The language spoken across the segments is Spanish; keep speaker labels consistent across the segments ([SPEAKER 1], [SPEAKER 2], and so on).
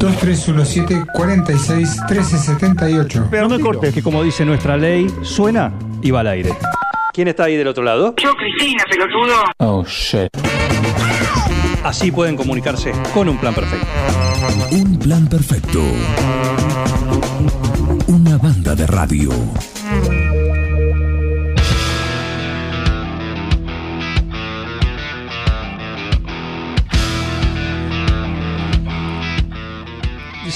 [SPEAKER 1] 2317 46 1378.
[SPEAKER 2] Pero no me cortes, que como dice nuestra ley, suena y va al aire. ¿Quién está ahí del otro lado?
[SPEAKER 3] Yo, Cristina, pelotudo.
[SPEAKER 1] Oh shit.
[SPEAKER 2] Así pueden comunicarse con un plan perfecto.
[SPEAKER 4] Un plan perfecto. Una banda de radio.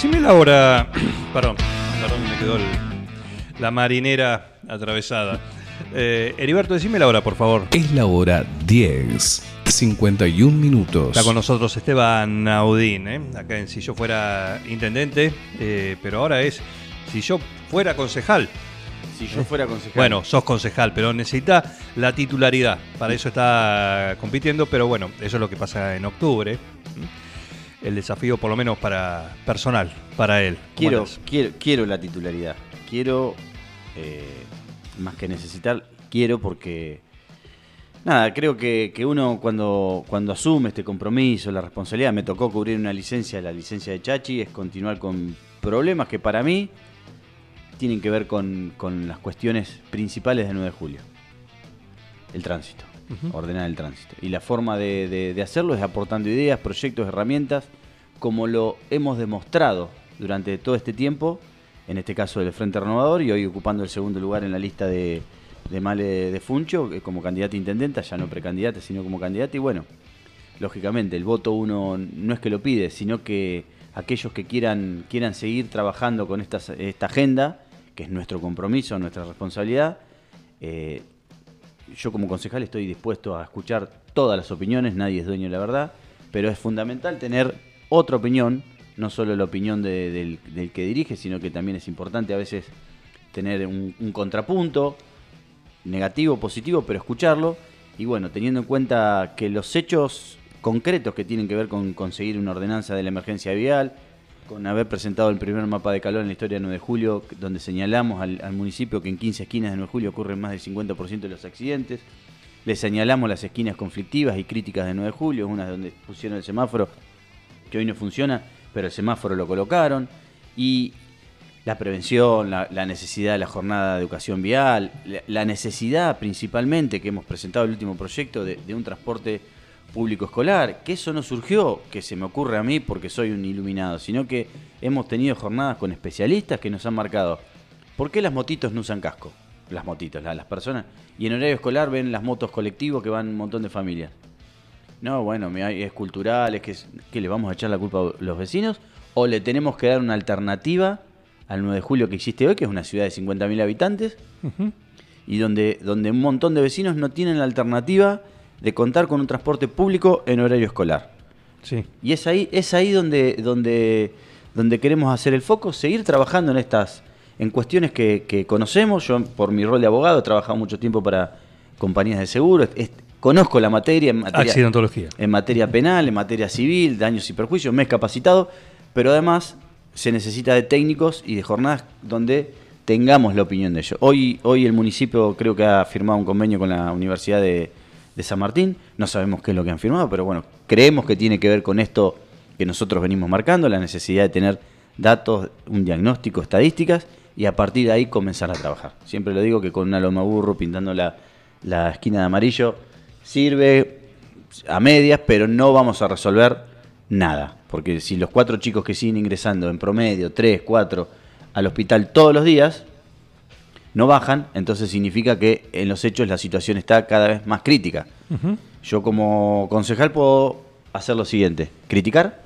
[SPEAKER 2] Decime la hora. Perdón, perdón, me quedó el- la marinera atravesada. Eh, Heriberto, decime la hora, por favor.
[SPEAKER 4] Es la hora 10. 51 minutos.
[SPEAKER 2] Está con nosotros Esteban Naudín, ¿eh? acá en Si yo fuera intendente, eh, pero ahora es Si yo fuera concejal.
[SPEAKER 5] Si yo fuera concejal.
[SPEAKER 2] Bueno, sos concejal, pero necesita la titularidad. Para eso está compitiendo, pero bueno, eso es lo que pasa en octubre. El desafío, por lo menos para personal, para él. ¿Cómo
[SPEAKER 5] quiero, quiero, quiero la titularidad. Quiero, eh, más que necesitar, quiero porque. Nada, creo que, que uno cuando, cuando asume este compromiso, la responsabilidad, me tocó cubrir una licencia, la licencia de Chachi, es continuar con problemas que para mí tienen que ver con, con las cuestiones principales del 9 de julio. El tránsito, ordenar el tránsito. Y la forma de, de- de hacerlo es aportando ideas, proyectos, herramientas, como lo hemos demostrado durante todo este tiempo, en este caso del Frente Renovador, y hoy ocupando el segundo lugar en la lista de, de Male de Funcho, que como candidata intendenta, ya no precandidata, sino como candidata, y bueno, lógicamente el voto uno no es que lo pide, sino que aquellos que quieran, quieran seguir trabajando con esta, esta agenda, que es nuestro compromiso, nuestra responsabilidad, eh, yo como concejal estoy dispuesto a escuchar todas las opiniones, nadie es dueño de la verdad, pero es fundamental tener otra opinión, no solo la opinión de- del, que dirige, sino que también es importante a veces tener un, un contrapunto, negativo, positivo, pero escucharlo. Y bueno, teniendo en cuenta que los hechos concretos que tienen que ver con conseguir una ordenanza de la emergencia vial, con haber presentado el primer mapa de calor en la historia del 9 de julio, donde señalamos al, municipio que en 15 esquinas de 9 de julio ocurren más del 50% de los accidentes, le señalamos las esquinas conflictivas y críticas de 9 de julio, una donde pusieron el semáforo, que hoy no funciona, pero el semáforo lo colocaron, y la prevención, la, la necesidad de la jornada de educación vial, la, necesidad principalmente que hemos presentado el último proyecto de, un transporte público escolar, que eso no surgió, que se me ocurre a mí porque soy un iluminado, sino que hemos tenido jornadas con especialistas que nos han marcado, ¿por qué las motitos no usan casco? Las motitos, la- las personas. Y en horario escolar ven las motos colectivos que van un montón de familias. No, bueno, es cultural, es que, que le vamos a echar la culpa a los vecinos o le tenemos que dar una alternativa al 9 de julio que existe hoy, que es una ciudad de 50.000 habitantes y donde, donde un montón de vecinos no tienen la alternativa de contar con un transporte público en horario escolar.
[SPEAKER 2] Sí.
[SPEAKER 5] Y es ahí, es ahí donde, donde, donde queremos hacer el foco, seguir trabajando en estas, en cuestiones que, que conocemos. Yo, por mi rol de abogado, he trabajado mucho tiempo para compañías de seguro. es- conozco la materia en materia,
[SPEAKER 2] Accidentología.
[SPEAKER 5] en materia penal, en materia civil, daños y perjuicios, me he capacitado, pero además se necesita de técnicos y de jornadas donde tengamos la opinión de ellos. Hoy, hoy el municipio creo que ha firmado un convenio con la Universidad de, de San Martín, no sabemos qué es lo que han firmado, pero bueno, creemos que tiene que ver con esto que nosotros venimos marcando, la necesidad de tener datos, un diagnóstico, estadísticas, y a partir de ahí comenzar a trabajar. Siempre lo digo que con una loma burro pintando la, la esquina de amarillo sirve a medias, pero no vamos a resolver nada. Porque si los cuatro chicos que siguen ingresando en promedio, tres, cuatro, al hospital todos los días, no bajan, entonces significa que en los hechos la situación está cada vez más crítica. Yo como concejal puedo hacer lo siguiente, criticar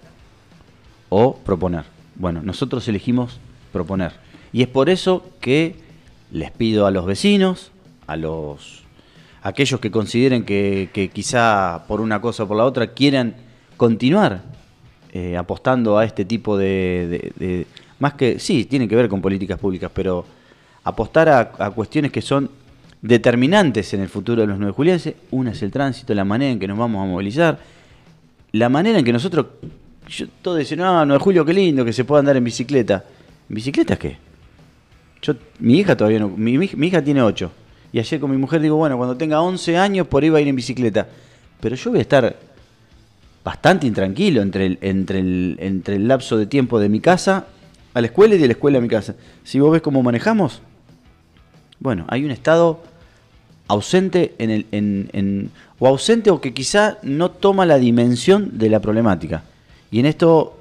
[SPEAKER 5] o proponer. Bueno, nosotros elegimos proponer. Y es por eso que les pido a los vecinos, a los aquellos que consideren que, quizá por una cosa o por la otra quieran continuar eh, apostando a este tipo de, Más que... Sí, tiene que ver con políticas públicas, pero apostar a, a cuestiones que son determinantes en el futuro de los nueve julienses. Una es el tránsito, la manera en que nos vamos a movilizar, la manera en que nosotros... Yo, todos dicen, no, 9 de julio, qué lindo que se pueda andar en bicicleta. ¿En bicicleta qué? Yo, mi hija todavía no... Mi hija tiene 8. Y ayer con mi mujer digo, bueno, cuando tenga 11 años por ahí va a ir en bicicleta. Pero yo voy a estar bastante intranquilo entre el, entre, el, entre el lapso de tiempo de mi casa a la escuela y de la escuela a mi casa. Si vos ves cómo manejamos, bueno, hay un estado ausente en el, en, o ausente o que quizá no toma la dimensión de la problemática. Y en esto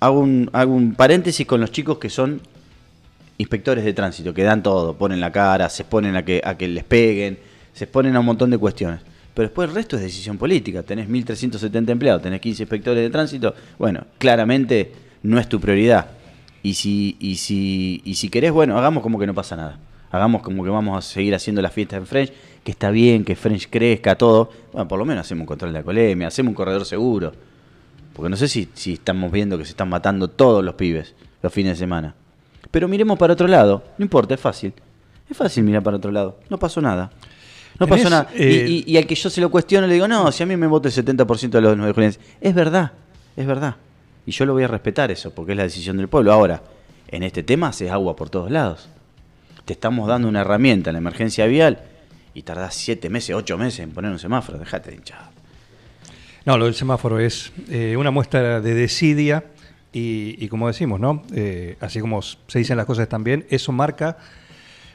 [SPEAKER 5] hago un, hago un paréntesis con los chicos que son inspectores de tránsito, que dan todo, ponen la cara, se exponen a que, a que les peguen, se exponen a un montón de cuestiones. Pero después el resto es decisión política. Tenés 1.370 empleados, tenés 15 inspectores de tránsito. Bueno, claramente no es tu prioridad. Y si, y si, y si querés, bueno, hagamos como que no pasa nada. Hagamos como que vamos a seguir haciendo las fiestas en French, que está bien, que French crezca, todo. Bueno, por lo menos hacemos un control de la hacemos un corredor seguro. Porque no sé si, si estamos viendo que se están matando todos los pibes los fines de semana. Pero miremos para otro lado. No importa, es fácil. Es fácil mirar para otro lado. No pasó nada. No pasó nada. Y-
[SPEAKER 2] eh,
[SPEAKER 5] y, y al que yo se lo cuestiono le digo, no, si a mí me vota el 70% de los nueve. Es verdad, es verdad. Y yo lo voy a respetar eso, porque es la decisión del pueblo. Ahora, en este tema haces agua por todos lados. Te estamos dando una herramienta en la emergencia vial y tardás siete meses, ocho meses en poner un semáforo. Dejate de hinchar.
[SPEAKER 2] No, lo del semáforo es eh, una muestra de desidia y, y como decimos, ¿no? Eh, así como se dicen las cosas también, eso marca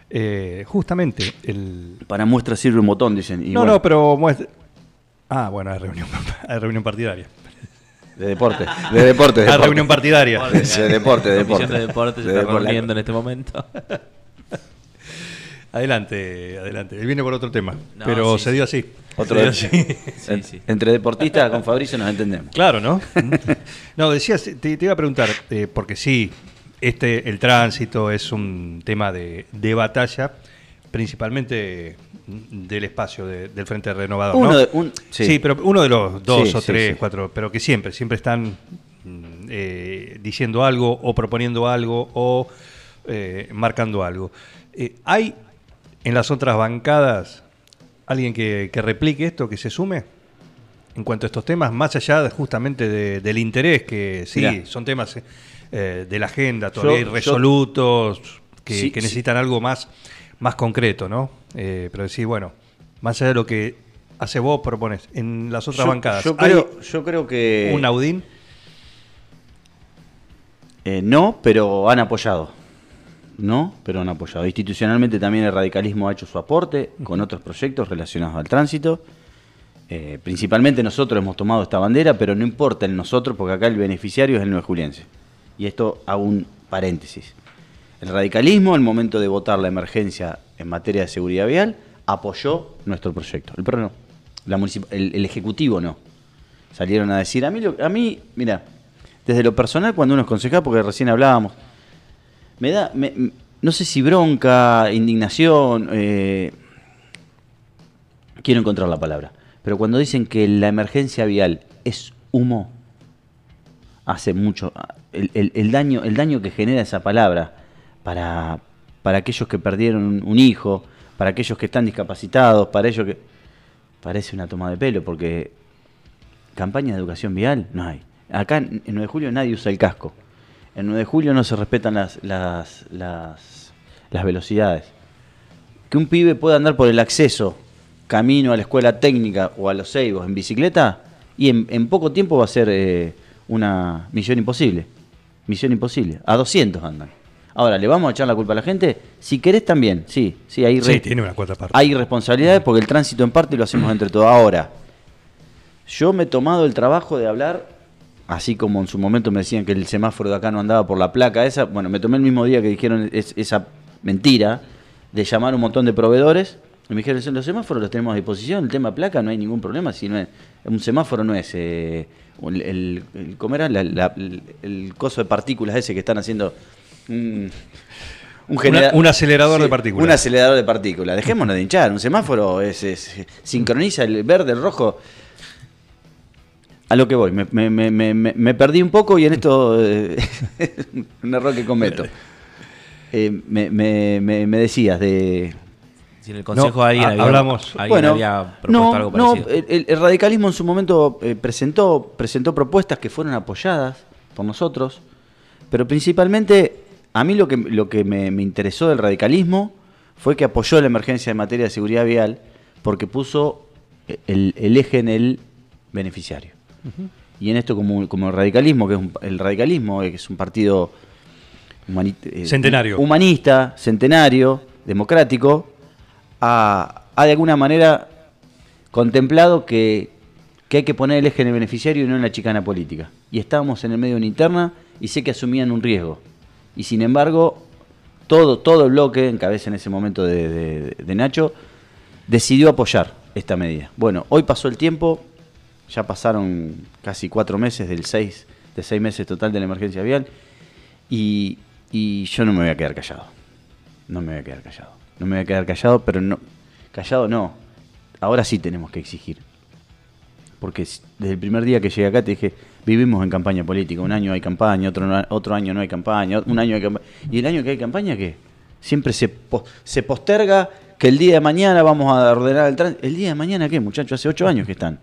[SPEAKER 2] eh, justamente el...
[SPEAKER 5] Para muestra sirve un botón, dicen. y
[SPEAKER 2] no,
[SPEAKER 5] bueno,
[SPEAKER 2] no, pero muestra... Ah, bueno, hay reunión, hay reunión partidaria.
[SPEAKER 5] De deporte. De deporte. de
[SPEAKER 2] Hay
[SPEAKER 5] deporte.
[SPEAKER 2] reunión partidaria.
[SPEAKER 5] De, de deporte, de
[SPEAKER 3] La
[SPEAKER 5] deporte.
[SPEAKER 3] Comisión de Deportes se
[SPEAKER 5] De
[SPEAKER 3] está
[SPEAKER 5] deporte.
[SPEAKER 3] reuniendo en este momento.
[SPEAKER 2] Adelante, adelante. Él viene por otro tema,
[SPEAKER 3] No,
[SPEAKER 2] pero
[SPEAKER 3] sí,
[SPEAKER 2] se
[SPEAKER 3] sí.
[SPEAKER 2] dio así.
[SPEAKER 5] Otro
[SPEAKER 2] dio
[SPEAKER 5] de-
[SPEAKER 2] así.
[SPEAKER 5] En-
[SPEAKER 3] sí.
[SPEAKER 5] Entre deportistas con Fabricio nos entendemos.
[SPEAKER 2] Claro, ¿no? no, decías, te, te iba a preguntar, eh, porque sí, este, el tránsito es un tema de, de batalla, principalmente del espacio de- del Frente Renovador.
[SPEAKER 5] Uno
[SPEAKER 2] ¿no?
[SPEAKER 5] de- un-
[SPEAKER 2] sí.
[SPEAKER 5] sí.
[SPEAKER 2] pero uno de los dos
[SPEAKER 5] Sí,
[SPEAKER 2] o tres,
[SPEAKER 5] sí.
[SPEAKER 2] cuatro, pero que siempre, siempre están mm, eh, diciendo algo o proponiendo algo o eh, marcando algo. Eh, ¿Hay en las otras bancadas alguien que, que replique esto, que se sume? en cuanto a estos temas, más allá de- justamente de- del interés, que sí,
[SPEAKER 5] Mirá.
[SPEAKER 2] son temas eh, de la agenda, todavía
[SPEAKER 5] Yo-
[SPEAKER 2] hay resolutos que,
[SPEAKER 5] Sí,
[SPEAKER 2] que
[SPEAKER 5] sí.
[SPEAKER 2] necesitan algo más, más concreto, ¿no? Eh, pero sí, bueno, más allá de lo que hace vos, propones en las otras
[SPEAKER 5] Yo-
[SPEAKER 2] bancadas,
[SPEAKER 5] Yo
[SPEAKER 2] ¿hay
[SPEAKER 5] creo, yo creo que.
[SPEAKER 2] un Audín?
[SPEAKER 5] Eh, no, pero han apoyado. No, pero han apoyado. Institucionalmente también el radicalismo ha hecho su aporte con otros proyectos relacionados al tránsito. Eh, principalmente nosotros hemos tomado esta bandera, pero no importa el nosotros porque acá el beneficiario es el 9 juliense. Y esto hago un paréntesis. El radicalismo, al momento de votar la emergencia en materia de seguridad vial, apoyó nuestro proyecto. El PRO no. El, Ejecutivo no. Salieron a decir, a mí, a mí mira, desde lo personal, cuando uno es concejal, porque recién hablábamos, me da, me- no sé si bronca, indignación, eh, quiero encontrar la palabra, pero cuando dicen que la emergencia vial es humo, hace mucho, el, el- daño, el daño que genera esa palabra para, para aquellos que perdieron un, hijo, para aquellos que están discapacitados, para ellos que... Parece una toma de pelo, porque campaña de educación vial no hay. Acá en 9 de julio nadie usa el casco. En 9 de julio no se respetan las, las, las, las velocidades. Que un pibe pueda andar por el acceso, camino a la escuela técnica o a los Ceibos en bicicleta, y en, en poco tiempo va a ser eh, una misión imposible. Misión imposible. A 200 andan. Ahora, ¿le vamos a echar la culpa a la gente? Si querés también, sí. Sí, hay,
[SPEAKER 2] Sí, tiene una cuarta parte.
[SPEAKER 5] hay responsabilidades porque el tránsito en parte lo hacemos entre todos. Ahora, yo me he tomado el trabajo de hablar, así como en su momento me decían que el semáforo de acá no andaba por la placa esa, bueno, me tomé el mismo día que dijeron es- esa mentira de llamar a un montón de proveedores y me dijeron, los semáforos los tenemos a disposición, el tema placa no hay ningún problema, si no es, un semáforo no es, eh, el, el- el- ¿cómo era? La- la- el, coso de partículas ese que están haciendo... un- un, genera-
[SPEAKER 2] un acelerador de partículas.
[SPEAKER 5] Un acelerador de partículas. Dejémonos de hinchar. Un semáforo es, es- sincroniza el verde, el rojo. A lo que voy, me, me- me- me- me- me perdí un poco y en esto eh, un error que cometo. Eh, me, me- me- me decías de...
[SPEAKER 3] Si en el consejo
[SPEAKER 2] No,
[SPEAKER 3] alguien, había,
[SPEAKER 2] hablamos-
[SPEAKER 3] alguien
[SPEAKER 5] bueno,
[SPEAKER 3] había propuesto
[SPEAKER 5] no,
[SPEAKER 3] algo
[SPEAKER 5] no,
[SPEAKER 3] parecido.
[SPEAKER 5] el, el- el radicalismo en su momento eh, presentó, presentó propuestas que fueron apoyadas por nosotros, pero principalmente a mí lo que, lo que me, me interesó del radicalismo fue que apoyó la emergencia en materia de seguridad vial porque puso el, el eje en el beneficiario. Y en esto como, como el radicalismo, que es un- el radicalismo, eh, que es un partido humani- eh,
[SPEAKER 2] Centenario.
[SPEAKER 5] humanista, centenario, democrático, ha, ha de alguna manera contemplado que, que hay que poner el eje en el beneficiario y no en la chicana política. Y estábamos en el medio de una interna y sé que asumían un riesgo. Y sin embargo, todo, todo el bloque, en cabeza en ese momento de, de- de Nacho, decidió apoyar esta medida. Bueno, hoy pasó el tiempo, ya pasaron casi cuatro meses del seis, de seis meses total de la emergencia vial, y, y yo no me voy a quedar callado. No me voy a quedar callado. No me voy a quedar callado, pero no. Callado no. Ahora sí tenemos que exigir. Porque desde el primer día que llegué acá te dije, vivimos en campaña política. Un año hay campaña, otro, otro año no hay campaña, un año hay campaña. ¿Y el año que hay campaña qué? Siempre se, se posterga que el día de mañana vamos a ordenar el tránsito. ¿El día de mañana qué, muchachos? Hace ocho años que están.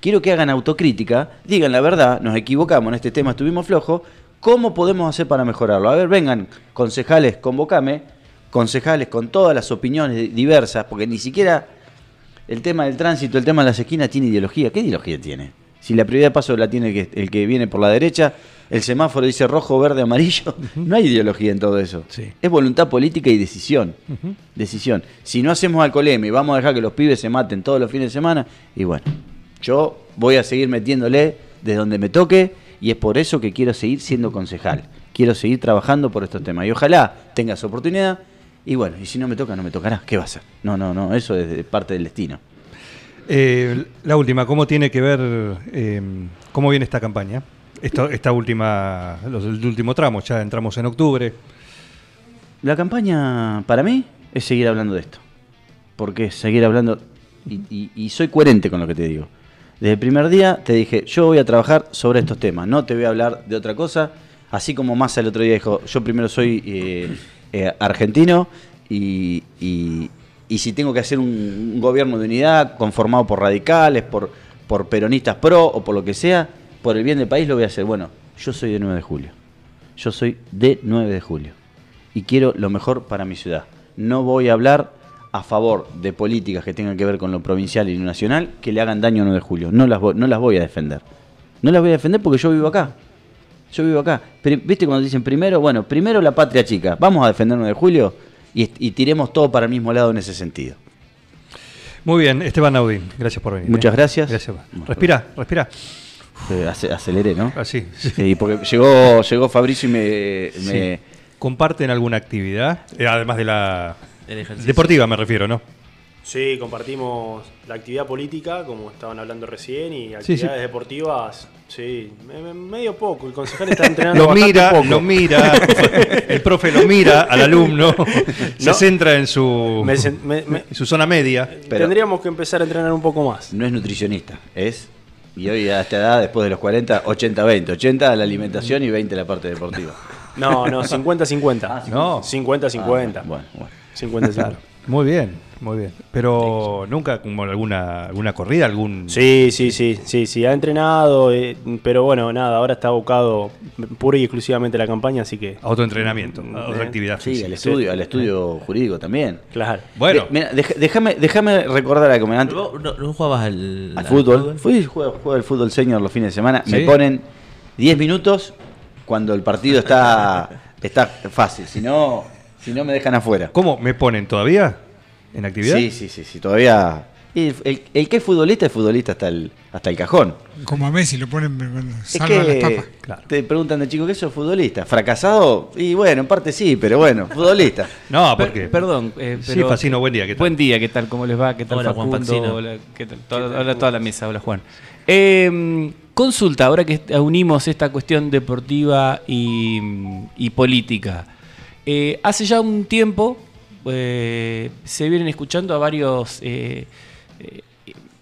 [SPEAKER 5] Quiero que hagan autocrítica, digan la verdad, nos equivocamos en este tema, estuvimos flojos. ¿Cómo podemos hacer para mejorarlo? A ver, vengan, concejales, convocame, concejales con todas las opiniones diversas, porque ni siquiera el tema del tránsito, el tema de las esquinas tiene ideología. ¿Qué ideología tiene? Si la prioridad de paso la tiene el que, el que viene por la derecha, el semáforo dice rojo, verde, amarillo, no hay ideología en todo eso.
[SPEAKER 2] Sí.
[SPEAKER 5] Es voluntad política y decisión. Decisión. Si no hacemos alcoholemia y vamos a dejar que los pibes se maten todos los fines de semana, y bueno, yo voy a seguir metiéndole de donde me toque y es por eso que quiero seguir siendo concejal. Quiero seguir trabajando por estos temas y ojalá tengas oportunidad y bueno, y si no me toca, no me tocará. ¿Qué va a hacer? No, no, no, eso es de- parte del destino.
[SPEAKER 2] Eh, la última, ¿cómo tiene que ver, eh, cómo viene esta campaña? Esta, esta última, los, el último tramo, ya entramos en octubre.
[SPEAKER 5] La campaña para mí es seguir hablando de esto. Porque seguir hablando, y, y- y soy coherente con lo que te digo. Desde el primer día te dije, yo voy a trabajar sobre estos temas, no te voy a hablar de otra cosa. Así como Massa el otro día dijo, yo primero soy eh, eh, argentino y, y- si tengo que hacer un, un gobierno de unidad conformado por radicales, por, por peronistas pro o por lo que sea, por el bien del país lo voy a hacer. Bueno, yo soy de 9 de julio. Yo soy de 9 de julio y quiero lo mejor para mi ciudad. No voy a hablar a favor de políticas que tengan que ver con lo provincial y lo nacional que le hagan daño a 9 de julio. No las, voy, no las voy a defender. No las voy a defender porque yo vivo acá. Yo vivo acá. Pero, ¿Viste cuando dicen primero? Bueno, primero la patria chica. Vamos a defender 9 de julio y, y tiremos todo para el mismo lado en ese sentido.
[SPEAKER 2] Muy bien, Esteban Naudín, gracias por venir.
[SPEAKER 5] Muchas
[SPEAKER 2] ¿eh?
[SPEAKER 5] gracias.
[SPEAKER 2] Gracias. Respira, respira.
[SPEAKER 5] Eh, ace- aceleré, ¿no?
[SPEAKER 2] Así. sí.
[SPEAKER 5] Sí, porque llegó, llegó Fabricio y me... me-
[SPEAKER 2] Sí. ¿Comparten alguna actividad? Eh, además de la
[SPEAKER 3] El ejercicio.
[SPEAKER 2] deportiva, me refiero, ¿no?
[SPEAKER 6] Sí, compartimos la actividad política, como estaban hablando recién, y
[SPEAKER 2] Sí,
[SPEAKER 6] actividades
[SPEAKER 2] sí.
[SPEAKER 6] deportivas, sí, me- me- medio poco. El concejal está entrenando
[SPEAKER 2] Lo
[SPEAKER 6] bastante
[SPEAKER 2] mira,
[SPEAKER 6] poco.
[SPEAKER 2] lo mira, el profe lo mira al alumno, se
[SPEAKER 6] No.
[SPEAKER 2] centra en su,
[SPEAKER 6] Me sen- me- me-
[SPEAKER 2] en su zona media.
[SPEAKER 5] Pero-
[SPEAKER 6] Tendríamos que empezar a entrenar un poco más.
[SPEAKER 5] no es nutricionista, es, y hoy a esta edad, después de los 40, 80-20. 80 la alimentación y 20 la parte deportiva.
[SPEAKER 6] No, no, 50-50.
[SPEAKER 2] No.
[SPEAKER 6] 50-50.
[SPEAKER 5] Ah, bueno, bueno.
[SPEAKER 6] 50-50.
[SPEAKER 2] Muy bien, muy bien. Pero nunca como alguna alguna corrida, algún
[SPEAKER 6] Sí, sí, sí, sí, sí, ha entrenado, eh, pero bueno, nada, ahora está abocado pura y exclusivamente a la campaña, así que,
[SPEAKER 2] autoentrenamiento, a otra
[SPEAKER 6] Eh,
[SPEAKER 2] actividad
[SPEAKER 5] Sí,
[SPEAKER 2] física.
[SPEAKER 5] al estudio, al estudio jurídico también.
[SPEAKER 6] claro.
[SPEAKER 2] Bueno,
[SPEAKER 5] déjame, déjame recordar antes-
[SPEAKER 3] ¿Vos no, no jugabas al,
[SPEAKER 5] al fútbol. Fui, juego, juego al fútbol senior los fines de semana. Me ponen 10 minutos cuando el partido está, está fácil. Si no, si no me dejan afuera.
[SPEAKER 2] ¿cómo me ponen todavía en actividad?
[SPEAKER 5] Sí, sí, sí, sí, todavía. y El, el- el que es futbolista es futbolista hasta el, hasta el cajón.
[SPEAKER 1] Como a Messi lo ponen cuando
[SPEAKER 5] Es
[SPEAKER 1] salva las
[SPEAKER 5] que
[SPEAKER 1] papas.
[SPEAKER 2] Claro.
[SPEAKER 5] te preguntan de chico que sos futbolista. ¿Fracasado? Y bueno, en parte sí, pero bueno, futbolista.
[SPEAKER 2] No,
[SPEAKER 7] Per-
[SPEAKER 2] porque
[SPEAKER 7] perdón, eh,
[SPEAKER 2] Sí, Facino, buen día, ¿qué tal?
[SPEAKER 7] Buen día, ¿qué tal? ¿Cómo les va? ¿Qué tal
[SPEAKER 3] Hola, Juan.
[SPEAKER 7] Hola, ¿qué tal? Toda, hola, toda la mesa, hola Juan. Eh, consulta, ahora que unimos esta cuestión deportiva y, y política. Eh, hace ya un tiempo eh, se vienen escuchando a varios eh,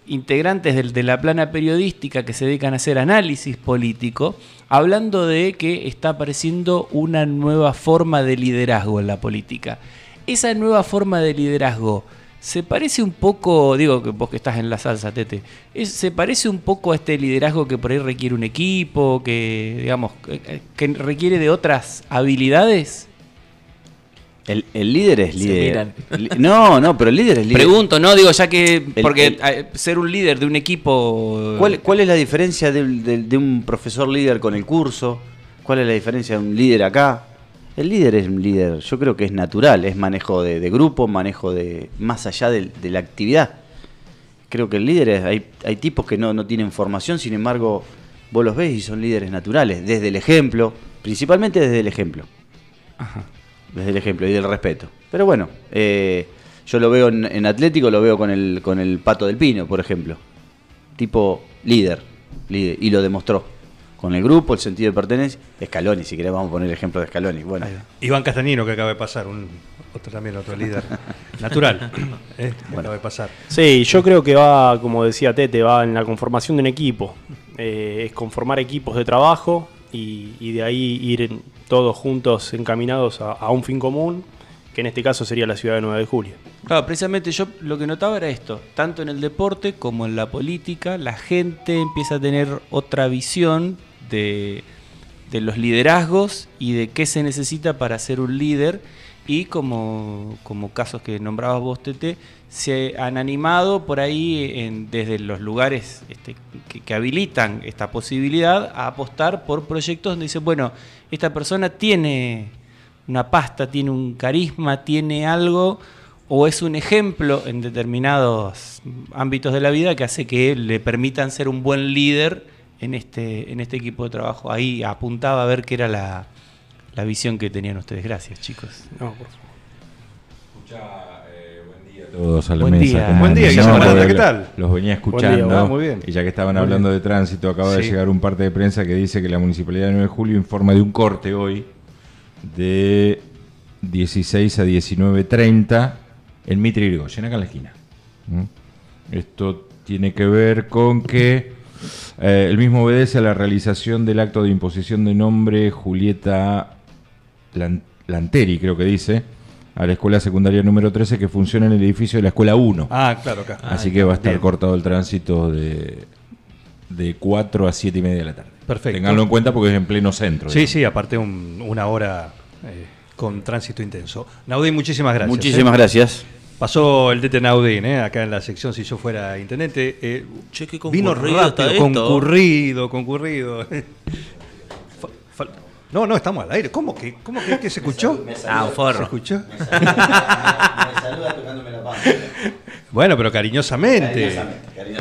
[SPEAKER 7] integrantes de la plana periodística que se dedican a hacer análisis político, hablando de que está apareciendo una nueva forma de liderazgo en la política. Esa nueva forma de liderazgo se parece un poco, digo que vos que estás en la salsa, Tete, se parece un poco a este liderazgo que por ahí requiere un equipo, que digamos, que requiere de otras habilidades.
[SPEAKER 5] El, el líder es
[SPEAKER 3] Se
[SPEAKER 5] líder.
[SPEAKER 3] miran.
[SPEAKER 5] Li- No, no, pero el líder es líder.
[SPEAKER 7] Pregunto, ¿no? Digo, ya que. Porque
[SPEAKER 5] el-
[SPEAKER 7] ser un líder de un equipo.
[SPEAKER 5] ¿Cuál, cuál es la diferencia de, de- de un profesor líder con el curso? ¿Cuál es la diferencia de un líder acá? El líder es un líder, yo creo que es natural, es manejo de, de grupo, manejo de más allá de, la actividad. Creo que el líder es, hay, hay tipos que no, no tienen formación, sin embargo, vos los ves y son líderes naturales, desde el ejemplo, principalmente desde el ejemplo. Desde el ejemplo y del respeto. Pero bueno, eh, yo lo veo en, en Atlético, lo veo con el, con el Pato del Pino, por ejemplo. Tipo líder, líder, y lo demostró. Con el grupo, el sentido de pertenencia. Scaloni, si querés vamos a poner el ejemplo de Scaloni. Bueno,
[SPEAKER 2] Iván Castañino, que acaba de pasar, un, otro también, otro líder natural, ¿eh? que acaba de pasar.
[SPEAKER 6] Sí, yo creo que va, como decía Tete, va en la conformación de un equipo. Eh, es conformar equipos de trabajo y, y de ahí ir en- todos juntos encaminados a, un fin común, que en este caso sería la ciudad de 9 de julio.
[SPEAKER 7] Claro, precisamente yo lo que notaba era esto, tanto en el deporte como en la política, la gente empieza a tener otra visión de los liderazgos y de qué se necesita para ser un líder y como, como casos que nombrabas vos, Tete, se han animado por ahí desde los lugares este, que, habilitan esta posibilidad a apostar por proyectos donde dicen, bueno, esta persona tiene una pasta, tiene un carisma, tiene algo o es un ejemplo en determinados ámbitos de la vida que hace que le permitan ser un buen líder en este, en este equipo de trabajo. Ahí apuntaba a ver qué era la, la visión que tenían ustedes. Gracias, chicos.
[SPEAKER 6] No, por favor.
[SPEAKER 8] todos a la
[SPEAKER 7] Buen
[SPEAKER 8] mesa.
[SPEAKER 7] día.
[SPEAKER 8] ¿cómo
[SPEAKER 2] Buen día? Guillermo
[SPEAKER 8] No,
[SPEAKER 2] Aranda,
[SPEAKER 8] porque
[SPEAKER 2] ¿qué tal?
[SPEAKER 8] Los venía
[SPEAKER 6] Buen
[SPEAKER 8] escuchando.
[SPEAKER 6] día,
[SPEAKER 2] muy bien.
[SPEAKER 8] Y ya que estaban
[SPEAKER 2] Muy
[SPEAKER 8] hablando
[SPEAKER 2] bien.
[SPEAKER 8] de tránsito, acaba de llegar un parte de prensa que dice que la Municipalidad de 9 de Julio informa de un corte hoy de 16 a 19.30 en Mitre Irigoyen, acá en la esquina. ¿Mm? Esto tiene que ver con que eh, el mismo obedece a la realización del acto de imposición de nombre Julieta Lanteri, creo que dice, a la escuela secundaria número 13 que funciona en el edificio de la escuela 1.
[SPEAKER 2] Ah, claro, acá.
[SPEAKER 8] Así que va a estar
[SPEAKER 2] Bien.
[SPEAKER 8] cortado el tránsito de, de 4 a 7 y media de la tarde.
[SPEAKER 2] Perfecto.
[SPEAKER 8] Tenganlo en cuenta porque es en pleno centro.
[SPEAKER 2] Sí,
[SPEAKER 8] digamos.
[SPEAKER 2] sí, aparte un- una hora eh, con tránsito intenso. Naudín, muchísimas gracias.
[SPEAKER 5] muchísimas
[SPEAKER 2] ¿eh?
[SPEAKER 5] gracias.
[SPEAKER 2] Pasó el DT Naudín, ¿eh? acá en la sección si yo fuera intendente. eh,
[SPEAKER 3] Che, qué
[SPEAKER 2] vino
[SPEAKER 3] concurrido
[SPEAKER 2] rápido,
[SPEAKER 3] está esto.
[SPEAKER 2] concurrido, concurrido. No, no, estamos al aire. ¿Cómo que, cómo que, que se escuchó?
[SPEAKER 3] Ah, un
[SPEAKER 2] ¿Se
[SPEAKER 3] forro.
[SPEAKER 2] escuchó?
[SPEAKER 5] Me saluda tocándome la panza.
[SPEAKER 2] Bueno, pero cariñosamente.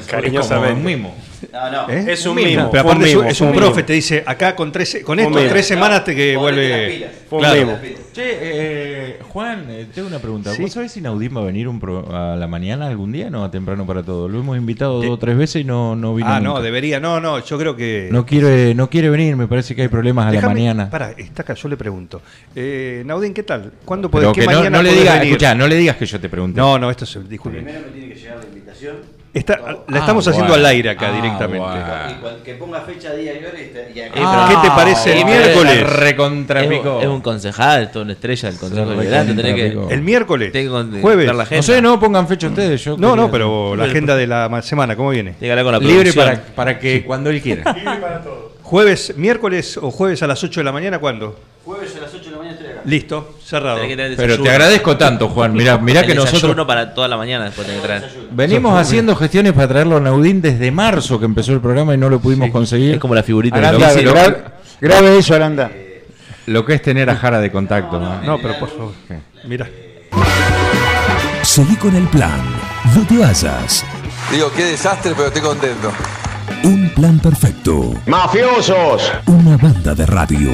[SPEAKER 6] Cariñosamente.
[SPEAKER 8] Como un mimo.
[SPEAKER 5] No, no.
[SPEAKER 2] ¿Eh?
[SPEAKER 6] Es un
[SPEAKER 2] mimo.
[SPEAKER 6] mimo,
[SPEAKER 2] Pero aparte es un-
[SPEAKER 6] mimo,
[SPEAKER 2] es
[SPEAKER 6] fue
[SPEAKER 2] un
[SPEAKER 6] un
[SPEAKER 2] profe,
[SPEAKER 6] mimo.
[SPEAKER 2] te dice, acá con tres, con esto,
[SPEAKER 6] mimo.
[SPEAKER 2] tres semanas te que vuelve. Claro.
[SPEAKER 6] mimo.
[SPEAKER 8] Che, eh, Juan, eh, tengo una pregunta.
[SPEAKER 2] Sí.
[SPEAKER 8] ¿Vos sabés si Naudín va a venir un pro- a la mañana algún día? No, a temprano para todo. Lo hemos invitado dos o tres veces y no, no vino
[SPEAKER 2] Ah, no, debería. No, no, yo creo que.
[SPEAKER 8] No quiere, no quiere venir, me parece que hay problemas a la mañana.
[SPEAKER 2] Pará, está acá, yo le pregunto. Eh, Naudín, ¿qué tal? ¿Cuándo podés?
[SPEAKER 8] Pero
[SPEAKER 2] ¿Qué
[SPEAKER 8] que no,
[SPEAKER 2] mañana
[SPEAKER 8] no le digas,
[SPEAKER 2] venir?
[SPEAKER 8] escuchá, no le digas que yo te pregunté.
[SPEAKER 2] No, no, esto es. Disculpe.
[SPEAKER 5] Primero me tiene que llegar la invitación.
[SPEAKER 2] Está- la
[SPEAKER 8] Ah,
[SPEAKER 2] estamos haciendo
[SPEAKER 8] bueno.
[SPEAKER 2] al aire acá
[SPEAKER 8] Ah,
[SPEAKER 2] directamente.
[SPEAKER 8] bueno.
[SPEAKER 5] Y cual- que ponga fecha, día y hora y, acá.
[SPEAKER 3] Ah,
[SPEAKER 2] ¿Qué te parece el miércoles?
[SPEAKER 3] Es,
[SPEAKER 8] Recontrapicó.
[SPEAKER 3] un- es un concejal, toda una estrella del Consejo que.
[SPEAKER 2] El miércoles.
[SPEAKER 3] Tengo que
[SPEAKER 2] jueves.
[SPEAKER 3] la
[SPEAKER 8] No sé, no pongan fecha ustedes. Yo
[SPEAKER 2] No, no, pero la agenda de la ma- semana, ¿cómo viene?
[SPEAKER 3] Con la
[SPEAKER 8] Libre para, para que cuando él quiera.
[SPEAKER 2] Jueves, miércoles o jueves a las 8 de la mañana, ¿cuándo?
[SPEAKER 5] Jueves a las 8 de la mañana estoy acá.
[SPEAKER 2] Listo, cerrado.
[SPEAKER 3] Tenés que tener
[SPEAKER 8] Pero
[SPEAKER 3] desayuno.
[SPEAKER 8] te agradezco tanto, Juan. Mirá, mirá
[SPEAKER 3] El
[SPEAKER 8] que
[SPEAKER 3] desayuno
[SPEAKER 8] nosotros
[SPEAKER 3] para toda la mañana después tenés que traer.
[SPEAKER 8] venimos haciendo gestiones para traerlo a Naudín desde marzo que empezó el programa y no lo pudimos conseguir.
[SPEAKER 3] Es como la figurita
[SPEAKER 8] Aranda,
[SPEAKER 3] de
[SPEAKER 8] lo-
[SPEAKER 6] gra- grabe eso, Aranda.
[SPEAKER 8] Lo que es tener a Jara de contacto. ¿no?
[SPEAKER 2] No, pero por favor. Mira.
[SPEAKER 4] Seguí con el plan. No te vayas.
[SPEAKER 9] Digo, qué desastre, pero estoy contento.
[SPEAKER 4] Un plan perfecto. ¡Mafiosos! Una banda de radio.